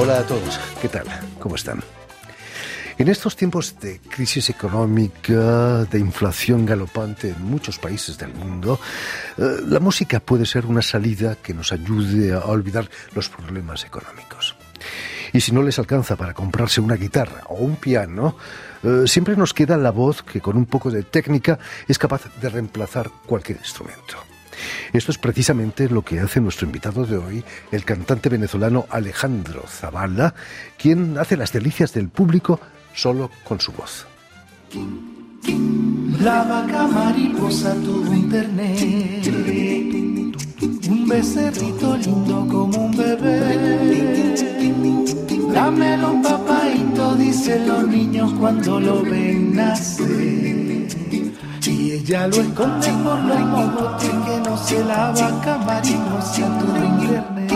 Hola a todos, ¿qué tal? ¿Cómo están? En estos tiempos de crisis económica, de inflación galopante en muchos países del mundo, eh, la música puede ser una salida que nos ayude a olvidar los problemas económicos. Y si no les alcanza para comprarse una guitarra o un piano, eh, siempre nos queda la voz que con un poco de técnica es capaz de reemplazar cualquier instrumento. Esto es precisamente lo que hace nuestro invitado de hoy, el cantante venezolano Alejandro Zavala, quien hace las delicias del público solo con su voz. La vaca mariposa tuvo internet, un becerrito lindo como un bebé. Dámelo papaito, dicen los niños cuando lo ven nacer. Y ella lo esconde por los mogotes que no se la vaca mariposa tuvo internet.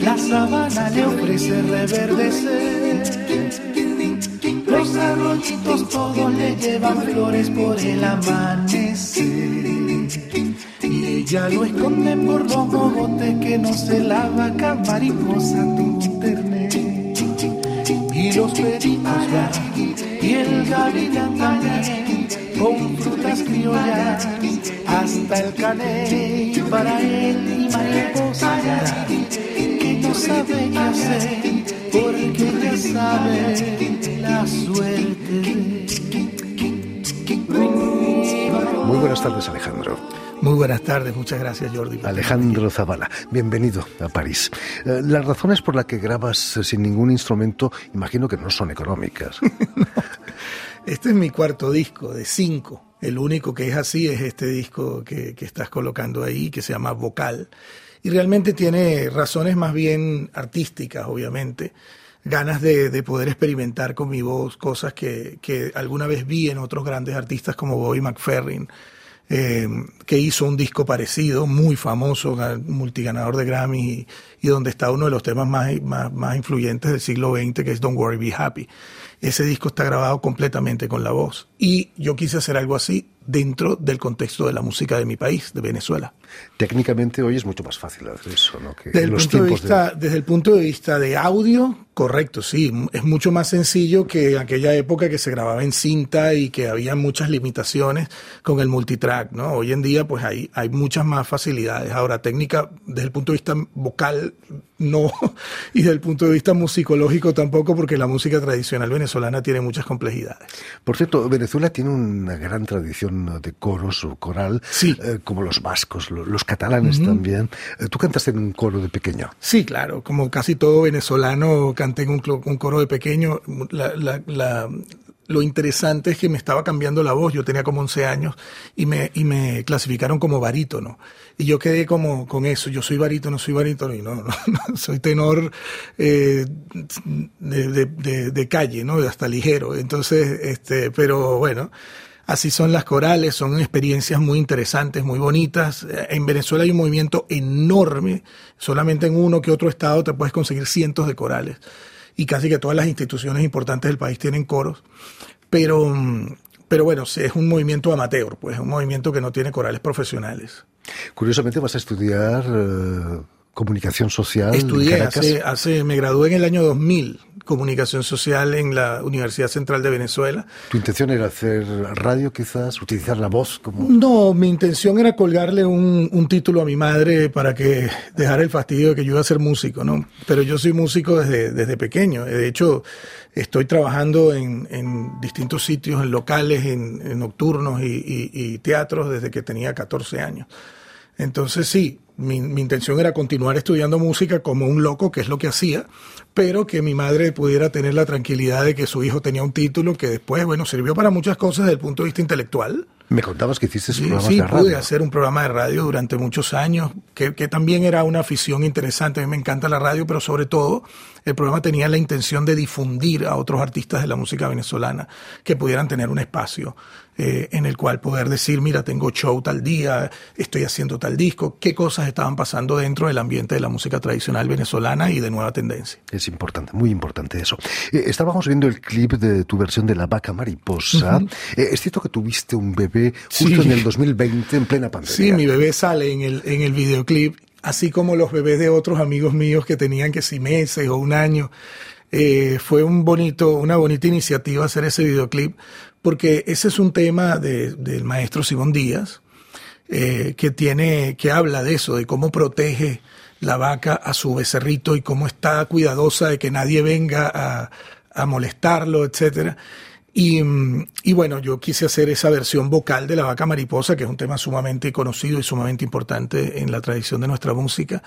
La sabana le ofrece reverdecer. Los arroyitos todos le llevan flores por el amanecer. Y ella lo esconde por los mogotes que no se la vaca mariposa tu internet. Y los peritos van y el gavilán con frutas criollas hasta el caney para él y mariposa que no sabe qué hacer porque ya sabe la suerte. Muy buenas tardes, Alejandro. Muy buenas tardes, muchas gracias Jordi. Alejandro Zavala, bienvenido a París. Eh, las razones por las que grabas eh, sin ningún instrumento, imagino que no son económicas. Este es mi cuarto disco de cinco. El único que es así es este disco que, que estás colocando ahí, que se llama Vocal. Y realmente tiene razones más bien artísticas, obviamente. Ganas de, de poder experimentar con mi voz cosas que, que alguna vez vi en otros grandes artistas como Bobby McFerrin, eh, que hizo un disco parecido, muy famoso, multiganador de Grammy, y, y, donde está uno de los temas más, más, más influyentes del siglo XX, que es Don't Worry, Be Happy. Ese disco está grabado completamente con la voz. Y yo quise hacer algo así dentro del contexto de la música de mi país, de Venezuela. Técnicamente hoy es mucho más fácil hacer eso, ¿no? Que desde, el los punto de vista, desde el punto de vista de audio, correcto, sí. Es mucho más sencillo que en aquella época que se grababa en cinta y que había muchas limitaciones con el multitrack, ¿no? Hoy en día, pues hay, hay muchas más facilidades. Ahora, técnica, desde el punto de vista vocal, no. Y desde el punto de vista musicológico tampoco, porque la música tradicional venezolana tiene muchas complejidades. Por cierto, Venezuela tiene una gran tradición de coros o coral, sí. eh, como los vascos, los, los catalanes uh -huh. también. Eh, ¿Tú cantaste en un coro de pequeño? Sí, claro. Como casi todo venezolano, canté en un, un coro de pequeño. La, la, la, lo interesante es que me estaba cambiando la voz. Yo tenía como 11 años y me, y me clasificaron como barítono. Y yo quedé como con eso. Yo soy barítono, soy barítono y no, no, no soy tenor eh, de, de, de, de, calle, ¿no? Hasta ligero. Entonces, este, pero bueno. Así son las corales, son experiencias muy interesantes, muy bonitas. En Venezuela hay un movimiento enorme, solamente en uno que otro estado te puedes conseguir cientos de corales y casi que todas las instituciones importantes del país tienen coros, pero, pero bueno, es un movimiento amateur, pues un movimiento que no tiene corales profesionales. Curiosamente vas a estudiar eh, comunicación social. Estudié, hace, hace, me gradué en el año 2000, comunicación social en la Universidad Central de Venezuela. ¿Tu intención era hacer radio quizás, utilizar la voz como...? No, mi intención era colgarle un, un, título a mi madre para que dejara el fastidio de que yo iba a ser músico, ¿no? Pero yo soy músico desde, desde pequeño. De hecho, estoy trabajando en, en distintos sitios, en locales, en, en nocturnos y, y, y teatros desde que tenía 14 años. Entonces sí, mi, mi, intención era continuar estudiando música como un loco, que es lo que hacía, pero que mi madre pudiera tener la tranquilidad de que su hijo tenía un título que después, bueno, sirvió para muchas cosas desde el punto de vista intelectual. Me contabas que hiciste sí, programas sí, de radio. pude hacer un programa de radio durante muchos años, que, que también era una afición interesante. A mí me encanta la radio, pero sobre todo el programa tenía la intención de difundir a otros artistas de la música venezolana que pudieran tener un espacio eh, en el cual poder decir, mira, tengo show tal día, estoy haciendo tal disco, qué cosas estaban pasando dentro del ambiente de la música tradicional venezolana y de nueva tendencia. Es importante, muy importante eso. Eh, estábamos viendo el clip de tu versión de La Vaca Mariposa. Uh -huh. eh, es cierto que tuviste un bebé justo sí. en el 2020, en plena pandemia. Sí, mi bebé sale en el, en el videoclip así como los bebés de otros amigos míos que tenían que si meses o un año. Eh, fue un bonito, una bonita iniciativa hacer ese videoclip, porque ese es un tema del maestro Simón Díaz, eh, que tiene, que habla de eso, de cómo protege la vaca a su becerrito y cómo está cuidadosa de que nadie venga a, a molestarlo, etcétera. Y, y, bueno, yo quise hacer esa versión vocal de la vaca mariposa, que es un tema sumamente conocido y sumamente importante en la tradición de nuestra música.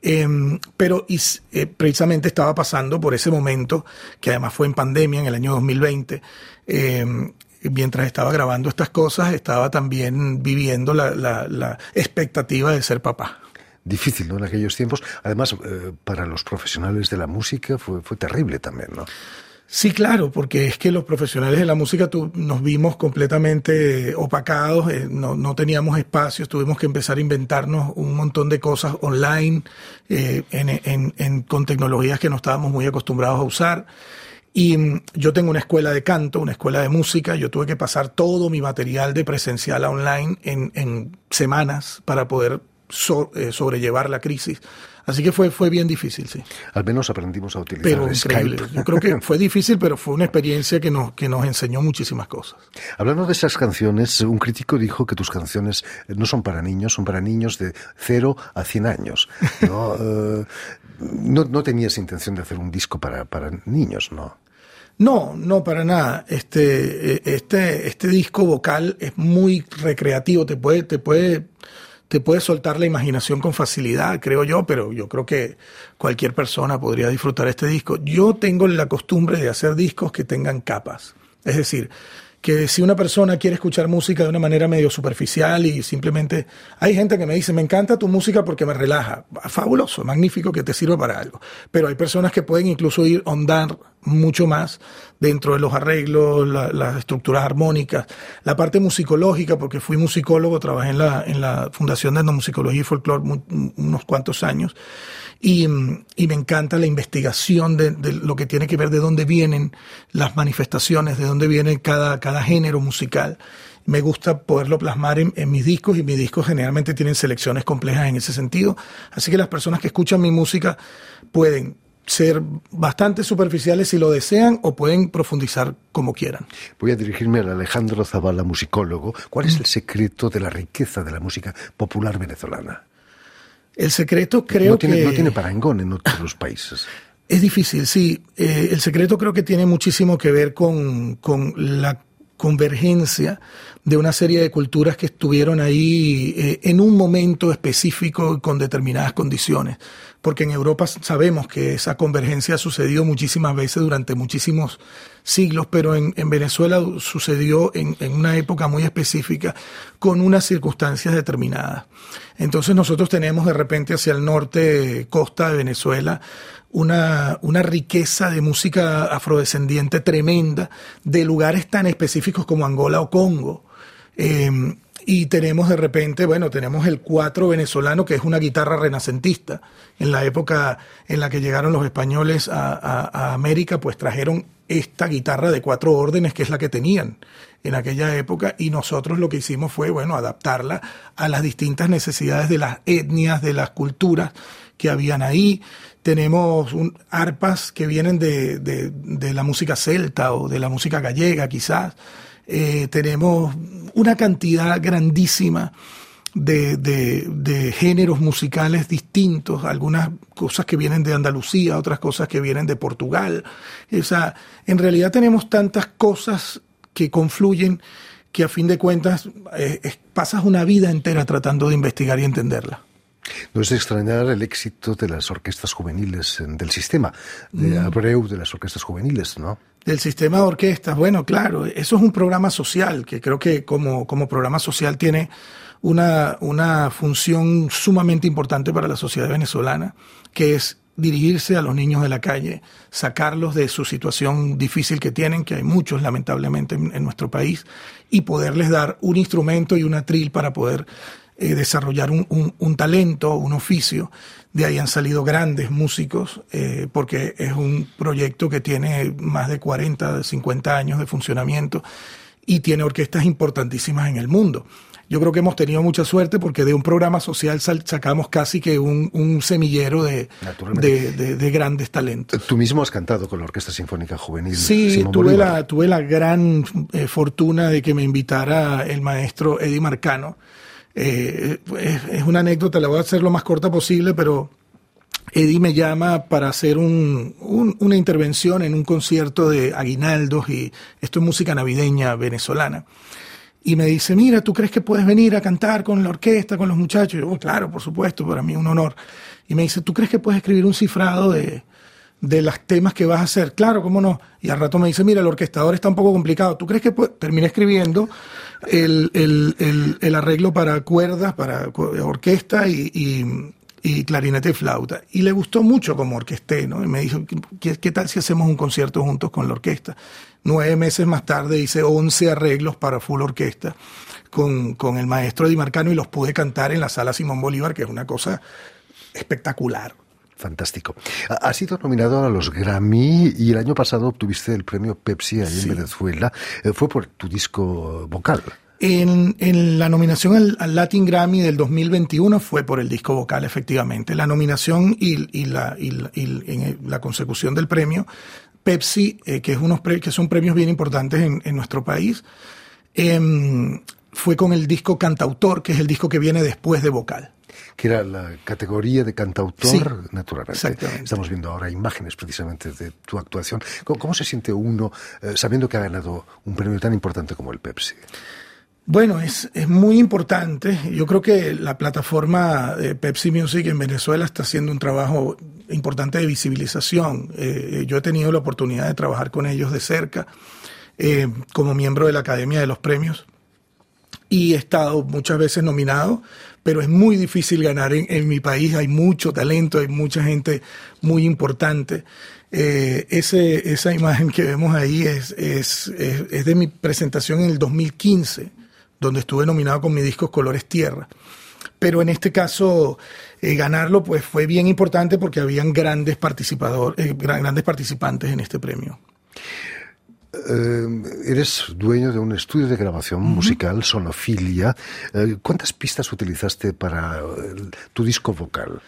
Em, pero eh, precisamente estaba pasando por ese momento, que además fue en pandemia, en el año 2020. Em, mientras estaba grabando estas cosas, estaba también viviendo la, la, expectativa de ser papá difícil, ¿no? En aquellos tiempos. Además, eh, para los profesionales de la música fue, fue terrible también, ¿no? Sí, claro, porque es que los profesionales de la música nos vimos completamente opacados, eh, no, no, teníamos espacios, tuvimos que empezar a inventarnos un montón de cosas online, eh, con tecnologías que no estábamos muy acostumbrados a usar. Y mm, yo tengo una escuela de canto, una escuela de música, yo tuve que pasar todo mi material de presencial a online en, en semanas para poder eh, sobrellevar la crisis. Así que fue, fue bien difícil, sí. Al menos aprendimos a utilizar pero Skype. Yo creo que fue difícil, pero fue una experiencia que nos, que nos enseñó muchísimas cosas. Hablando de esas canciones, un crítico dijo que tus canciones no son para niños, son para niños de 0 a 100 años. ¿no? Eh, no, no tenías intención de hacer un disco para, para niños, ¿no? No, no, para nada. Este, eh, este, este disco vocal es muy recreativo, te puede, te puede te puede soltar la imaginación con facilidad, creo yo, pero yo creo que cualquier persona podría disfrutar este disco. Yo tengo la costumbre de hacer discos que tengan capas. Es decir, que si una persona quiere escuchar música de una manera medio superficial y simplemente hay gente que me dice, me encanta tu música porque me relaja, fabuloso, magnífico que te sirva para algo, pero hay personas que pueden incluso ir ondar mucho más dentro de los arreglos, las estructuras armónicas, la parte musicológica, porque fui musicólogo, trabajé en la, en la Fundación de Etnomusicología y Folclore unos cuantos años, y, y, me encanta la investigación de, lo que tiene que ver de dónde vienen las manifestaciones, de dónde viene cada, cada género musical. Me gusta poderlo plasmar en mis discos y mis discos generalmente tienen selecciones complejas en ese sentido. Así que las personas que escuchan mi música pueden ser bastante superficiales si lo desean o pueden profundizar como quieran. Voy a dirigirme al Alejandro Zavala, musicólogo. ¿Cuál es el secreto de la riqueza de la música popular venezolana? El secreto creo no tiene, que... No tiene parangón en otros países. Es difícil, sí. Eh, el secreto creo que tiene muchísimo que ver con, con la convergencia de una serie de culturas que estuvieron ahí eh, en un momento específico y con determinadas condiciones. Porque en Europa sabemos que esa convergencia ha sucedido muchísimas veces durante muchísimos siglos, pero en, en Venezuela sucedió en, una época muy específica con unas circunstancias determinadas. Entonces nosotros tenemos de repente hacia el norte, costa de Venezuela, una, una riqueza de música afrodescendiente tremenda, de lugares tan específicos como Angola o Congo. Eh, y tenemos de repente, bueno, tenemos el cuatro venezolano, que es una guitarra renacentista. En la época en la que llegaron los españoles a, a, América, pues trajeron esta guitarra de cuatro órdenes, que es la que tenían en aquella época, y nosotros lo que hicimos fue, bueno, adaptarla a las distintas necesidades de las etnias, de las culturas que habían ahí. Tenemos un, arpas que vienen de, de la música celta o de la música gallega, quizás eh, tenemos una cantidad grandísima de, de, géneros musicales distintos, algunas cosas que vienen de Andalucía, otras cosas que vienen de Portugal. O sea, en realidad tenemos tantas cosas que confluyen que a fin de cuentas eh, pasas una vida entera tratando de investigar y entenderla. No es de extrañar el éxito de las orquestas juveniles, del sistema de Abreu de las orquestas juveniles, ¿no? Del sistema de orquestas, bueno, claro, eso es un programa social que creo que como, como programa social tiene una, una función sumamente importante para la sociedad venezolana, que es dirigirse a los niños de la calle, sacarlos de su situación difícil que tienen, que hay muchos lamentablemente en, en nuestro país, y poderles dar un instrumento y una tril para poder eh, desarrollar un, un, un, talento, un oficio. De ahí han salido grandes músicos, eh, porque es un proyecto que tiene más de 40, 50 años de funcionamiento y tiene orquestas importantísimas en el mundo. yo creo que hemos tenido mucha suerte porque de un programa social sacamos casi que un, semillero de, de, grandes talentos. Tú mismo has cantado con la Orquesta Sinfónica Juvenil. Sí, tuve la, tuve la gran eh, fortuna de que me invitara el maestro Eddie Marcano. Eh, es, una anécdota, la voy a hacer lo más corta posible, pero Eddie me llama para hacer una intervención en un concierto de aguinaldos y esto es música navideña venezolana y me dice, mira, ¿tú crees que puedes venir a cantar con la orquesta, con los muchachos? Y yo, oh, claro, por supuesto, para mí es un honor. Y me dice, ¿tú crees que puedes escribir un cifrado de, de los temas que vas a hacer? Claro, ¿cómo no? Y al rato me dice, mira, el orquestador está un poco complicado. ¿Tú crees que terminé escribiendo el, el, el, arreglo para cuerdas, para orquesta y, clarinete y flauta. Y le gustó mucho como orquesté, ¿no? Y me dijo, ¿qué, tal si hacemos un concierto juntos con la orquesta? Nueve meses más tarde hice once arreglos para full orquesta con, con el maestro Di Marcano y los pude cantar en la sala Simón Bolívar, que es una cosa espectacular. Fantástico. Has sido nominado a los Grammy y el año pasado obtuviste el premio Pepsi ahí en Venezuela. Eh, fue por tu disco vocal. En, la nominación al, Latin Grammy del 2021 fue por el disco vocal, efectivamente. La nominación y, la, la, consecución del premio, Pepsi, eh, que, es unos que son premios bien importantes en, nuestro país, em, fue con el disco Cantautor, que es el disco que viene después de vocal que era la categoría de cantautor naturalmente. Estamos viendo ahora imágenes precisamente de tu actuación. ¿Cómo, se siente uno eh, sabiendo que ha ganado un premio tan importante como el Pepsi? Bueno, es, es, muy importante. Yo creo que la plataforma de Pepsi Music en Venezuela está haciendo un trabajo importante de visibilización. Eh, yo he tenido la oportunidad de trabajar con ellos de cerca eh, como miembro de la Academia de los Premios y he estado muchas veces nominado, pero es muy difícil ganar en, mi país. Hay mucho talento, hay mucha gente muy importante. Eh, esa imagen que vemos ahí es, es, es de mi presentación en el 2015 donde estuve nominado con mi disco Colores Tierra. Pero en este caso, eh, ganarlo pues fue bien importante porque habían grandes, participadores, eh, grandes participantes en este premio. Eh, eres dueño de un estudio de grabación musical, Sonofilia. ¿Cuántas pistas utilizaste para tu disco vocal?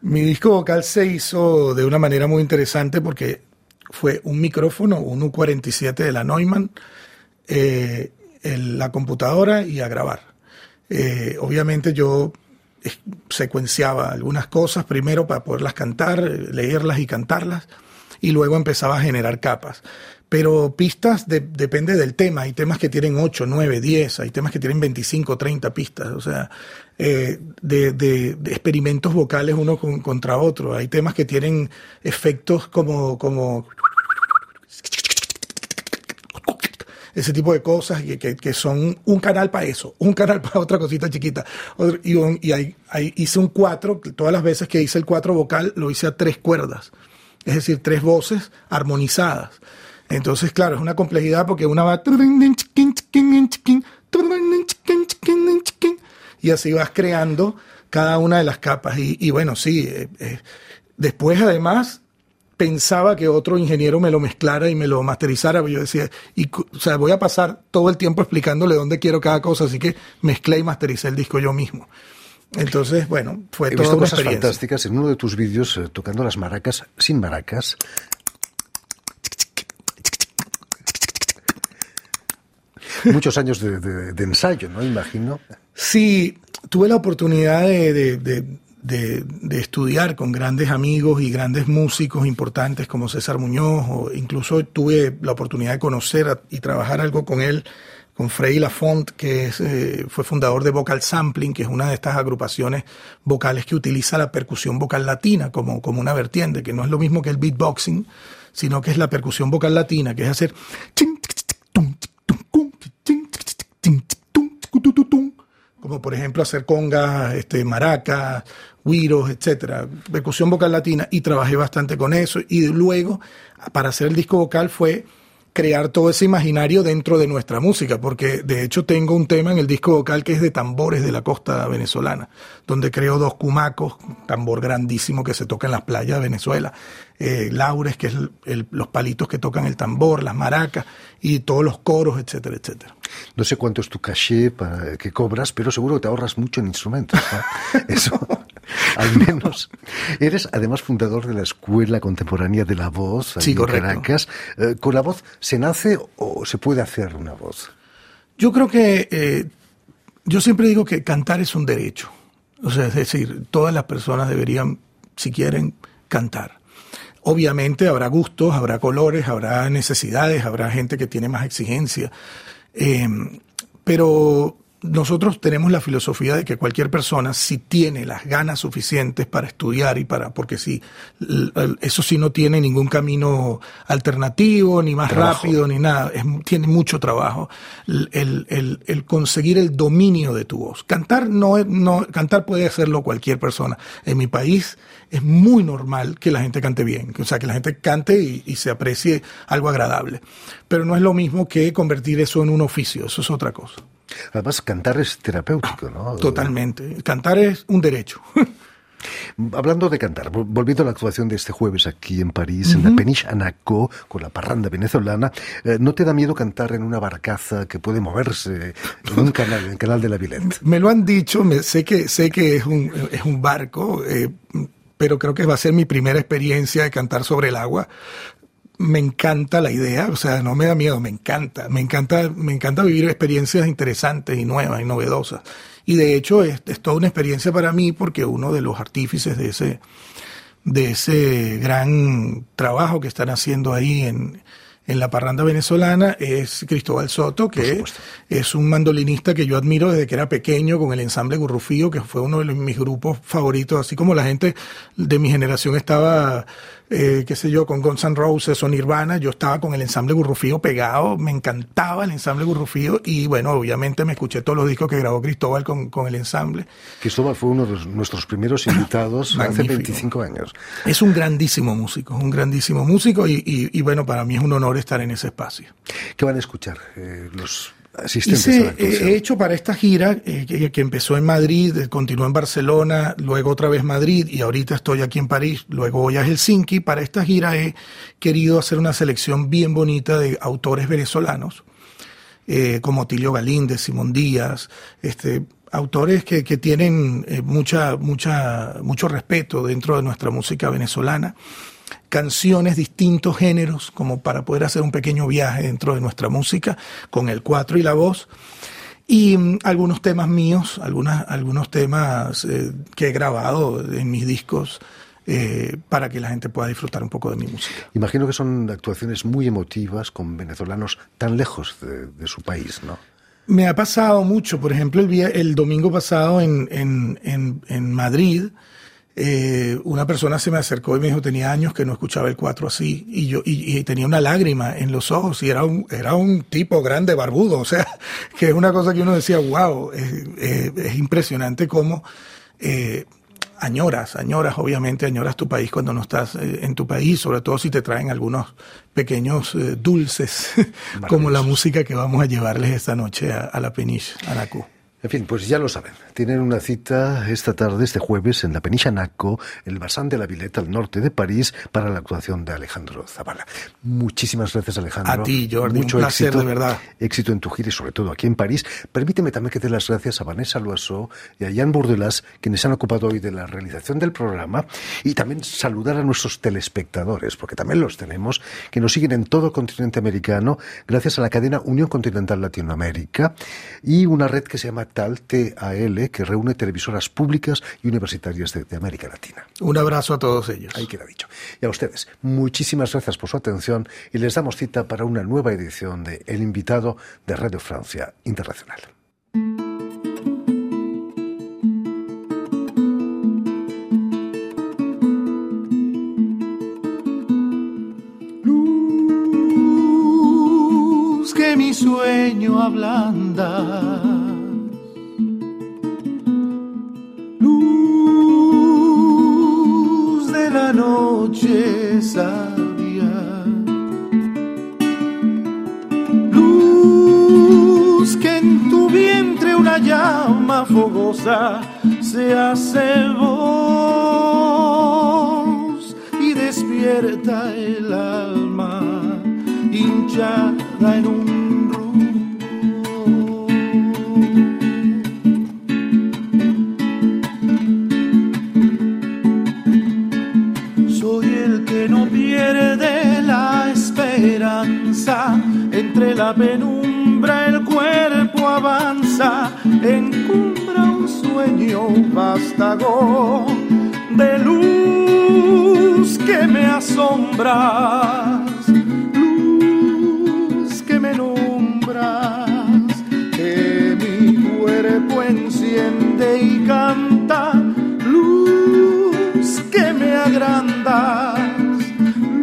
Mi disco vocal se hizo de una manera muy interesante porque fue un micrófono, un U47 de la Neumann, la computadora y a grabar. Eh, obviamente yo secuenciaba algunas cosas primero para poderlas cantar, leerlas y cantarlas, y luego empezaba a generar capas. Pero pistas depende del tema. Hay temas que tienen 8, 9, 10, hay temas que tienen 25, 30 pistas. O sea, eh, de, experimentos vocales uno contra otro. Hay temas que tienen efectos como, como ese tipo de cosas que, que, son un canal para eso, un canal para otra cosita chiquita. Y, y ahí, hice un cuatro, todas las veces que hice el cuatro vocal lo hice a tres cuerdas, es decir, tres voces armonizadas. Entonces, claro, es una complejidad porque una va y así vas creando cada una de las capas. Y, bueno, sí, eh, eh, después además pensaba que otro ingeniero me lo mezclara y me lo masterizara, pero yo decía, y, o sea, voy a pasar todo el tiempo explicándole dónde quiero cada cosa, así que mezclé y mastericé el disco yo mismo. Entonces, bueno, fue He toda visto cosas fantásticas en uno de tus vídeos eh, tocando las maracas sin maracas. Muchos años de, ensayo, ¿no? Imagino. Sí, tuve la oportunidad de de, estudiar con grandes amigos y grandes músicos importantes como César Muñoz, o incluso tuve la oportunidad de conocer y trabajar algo con él, con Freddy Lafont, que es, eh, fue fundador de Vocal Sampling, que es una de estas agrupaciones vocales que utiliza la percusión vocal latina como, como una vertiente, que no es lo mismo que el beatboxing, sino que es la percusión vocal latina, que es hacer como por ejemplo hacer congas, este, maracas, güiros, etcétera, percusión vocal latina, y trabajé bastante con eso. Y luego, para hacer el disco vocal fue crear todo ese imaginario dentro de nuestra música, porque de hecho tengo un tema en el disco vocal que es de tambores de la costa venezolana, donde creo dos cumacos, tambor grandísimo que se toca en las playas de Venezuela, eh, laures, que es los palitos que tocan el tambor, las maracas y todos los coros, etcétera, etcétera. No sé cuánto es tu caché para que cobras, pero seguro que te ahorras mucho en instrumentos. Eso, al menos. Eres además fundador de la Escuela Contemporánea de la Voz sí, en Caracas. Eh, ¿Con la voz se nace o se puede hacer una voz? Yo creo que eh, yo siempre digo que cantar es un derecho. O sea, es decir, todas las personas deberían, si quieren, cantar. Obviamente habrá gustos, habrá colores, habrá necesidades, habrá gente que tiene más exigencia. Eh, pero nosotros tenemos la filosofía de que cualquier persona, si tiene las ganas suficientes para estudiar y para, porque si eso sí no tiene ningún camino alternativo, ni más rápido, ni nada, tiene mucho trabajo. El, el, el, conseguir el dominio de tu voz. Cantar no, no, cantar puede hacerlo cualquier persona. En mi país es muy normal que la gente cante bien, o sea, que la gente cante y, y se aprecie algo agradable. Pero no es lo mismo que convertir eso en un oficio, eso es otra cosa. Además, cantar es terapéutico, ¿no? Totalmente. Cantar es un derecho. Hablando de cantar, volviendo a la actuación de este jueves aquí en París, en la Peniche Anaco, con la parranda venezolana, eh, ¿no te da miedo cantar en una barcaza que puede moverse en un canal, en el canal de la Villette? Me lo han dicho, me, sé que sé que es un, es un barco, eh, pero creo que va a ser mi primera experiencia de cantar sobre el agua me encanta la idea, o sea, no me da miedo, me encanta, me encanta, me encanta vivir experiencias interesantes y nuevas y novedosas. Y de hecho es, toda una experiencia para mí porque uno de los artífices de ese, de ese gran trabajo que están haciendo ahí en, en la parranda venezolana es Cristóbal Soto, que es un mandolinista que yo admiro desde que era pequeño con el ensamble Gurrufío, que fue uno de mis grupos favoritos, así como la gente de mi generación estaba eh, qué sé yo, con Guns N' Roses o Nirvana, yo estaba con el ensamble Gurrufío pegado, me encantaba el ensamble Gurrufío y bueno, obviamente me escuché todos los discos que grabó Cristóbal con, con el ensamble. Cristóbal fue uno de nuestros primeros invitados hace 25 años. Es un grandísimo músico, un grandísimo músico y, y, y, bueno, para mí es un honor estar en ese espacio. ¿Qué van a escuchar eh, los Hice, he hecho para esta gira eh, que, empezó en Madrid, eh, continuó en Barcelona, luego otra vez Madrid y ahorita estoy aquí en París, luego voy a Helsinki. Para esta gira he querido hacer una selección bien bonita de autores venezolanos, eh, como Tilio Galíndez, Simón Díaz, este, autores que, que tienen mucha, mucha, mucho respeto dentro de nuestra música venezolana canciones, distintos géneros, como para poder hacer un pequeño viaje dentro de nuestra música con el cuatro y la voz. Y mm, algunos temas míos, algunas, algunos temas eh, que he grabado en mis discos eh, para que la gente pueda disfrutar un poco de mi música. Imagino que son actuaciones muy emotivas con venezolanos tan lejos de, su país, ¿no? Me ha pasado mucho, por ejemplo, el, el domingo pasado en, en, en, en Madrid, eh, una persona se me acercó y me dijo, tenía años que no escuchaba el cuatro así, y yo, y, tenía una lágrima en los ojos, y era un, era un tipo grande, barbudo, o sea, que es una cosa que uno decía, wow, es, impresionante cómo eh, añoras, añoras, obviamente añoras tu país cuando no estás eh, en tu país, sobre todo si te traen algunos pequeños dulces, como la música que vamos a llevarles esta noche a, a la peniche, a la en fin, pues ya lo saben. Tienen una cita esta tarde, este jueves, en la Peniche Naco, el Basán de la Vileta, al norte de París, para la actuación de Alejandro Zavala. Muchísimas gracias, Alejandro. A ti, Jordi. Mucho un placer, éxito, de verdad. Éxito en tu gira y sobre todo aquí en París. Permíteme también que dé las gracias a Vanessa Loiseau y a Jan Bordelas, quienes han ocupado hoy de la realización del programa, y también saludar a nuestros telespectadores, porque también los tenemos, que nos siguen en todo el continente americano, gracias a la cadena Unión Continental Latinoamérica y una red que se llama TAL, TAL, que reúne televisoras públicas y universitarias de, América Latina. Un abrazo a todos ellos. Ahí queda dicho. Y a ustedes, muchísimas gracias por su atención y les damos cita para una nueva edición de El invitado de Radio Francia Internacional. Luz que mi sueño ablanda noche sabia. Luz que en tu vientre una llama fogosa se hace voz y despierta el alma hinchada en un la penumbra el cuerpo avanza encumbra un sueño vástago de luz que me asombras, luz que me nombras, que mi cuerpo enciende y canta, luz que me agrandas,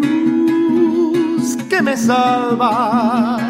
luz que me salva, que haces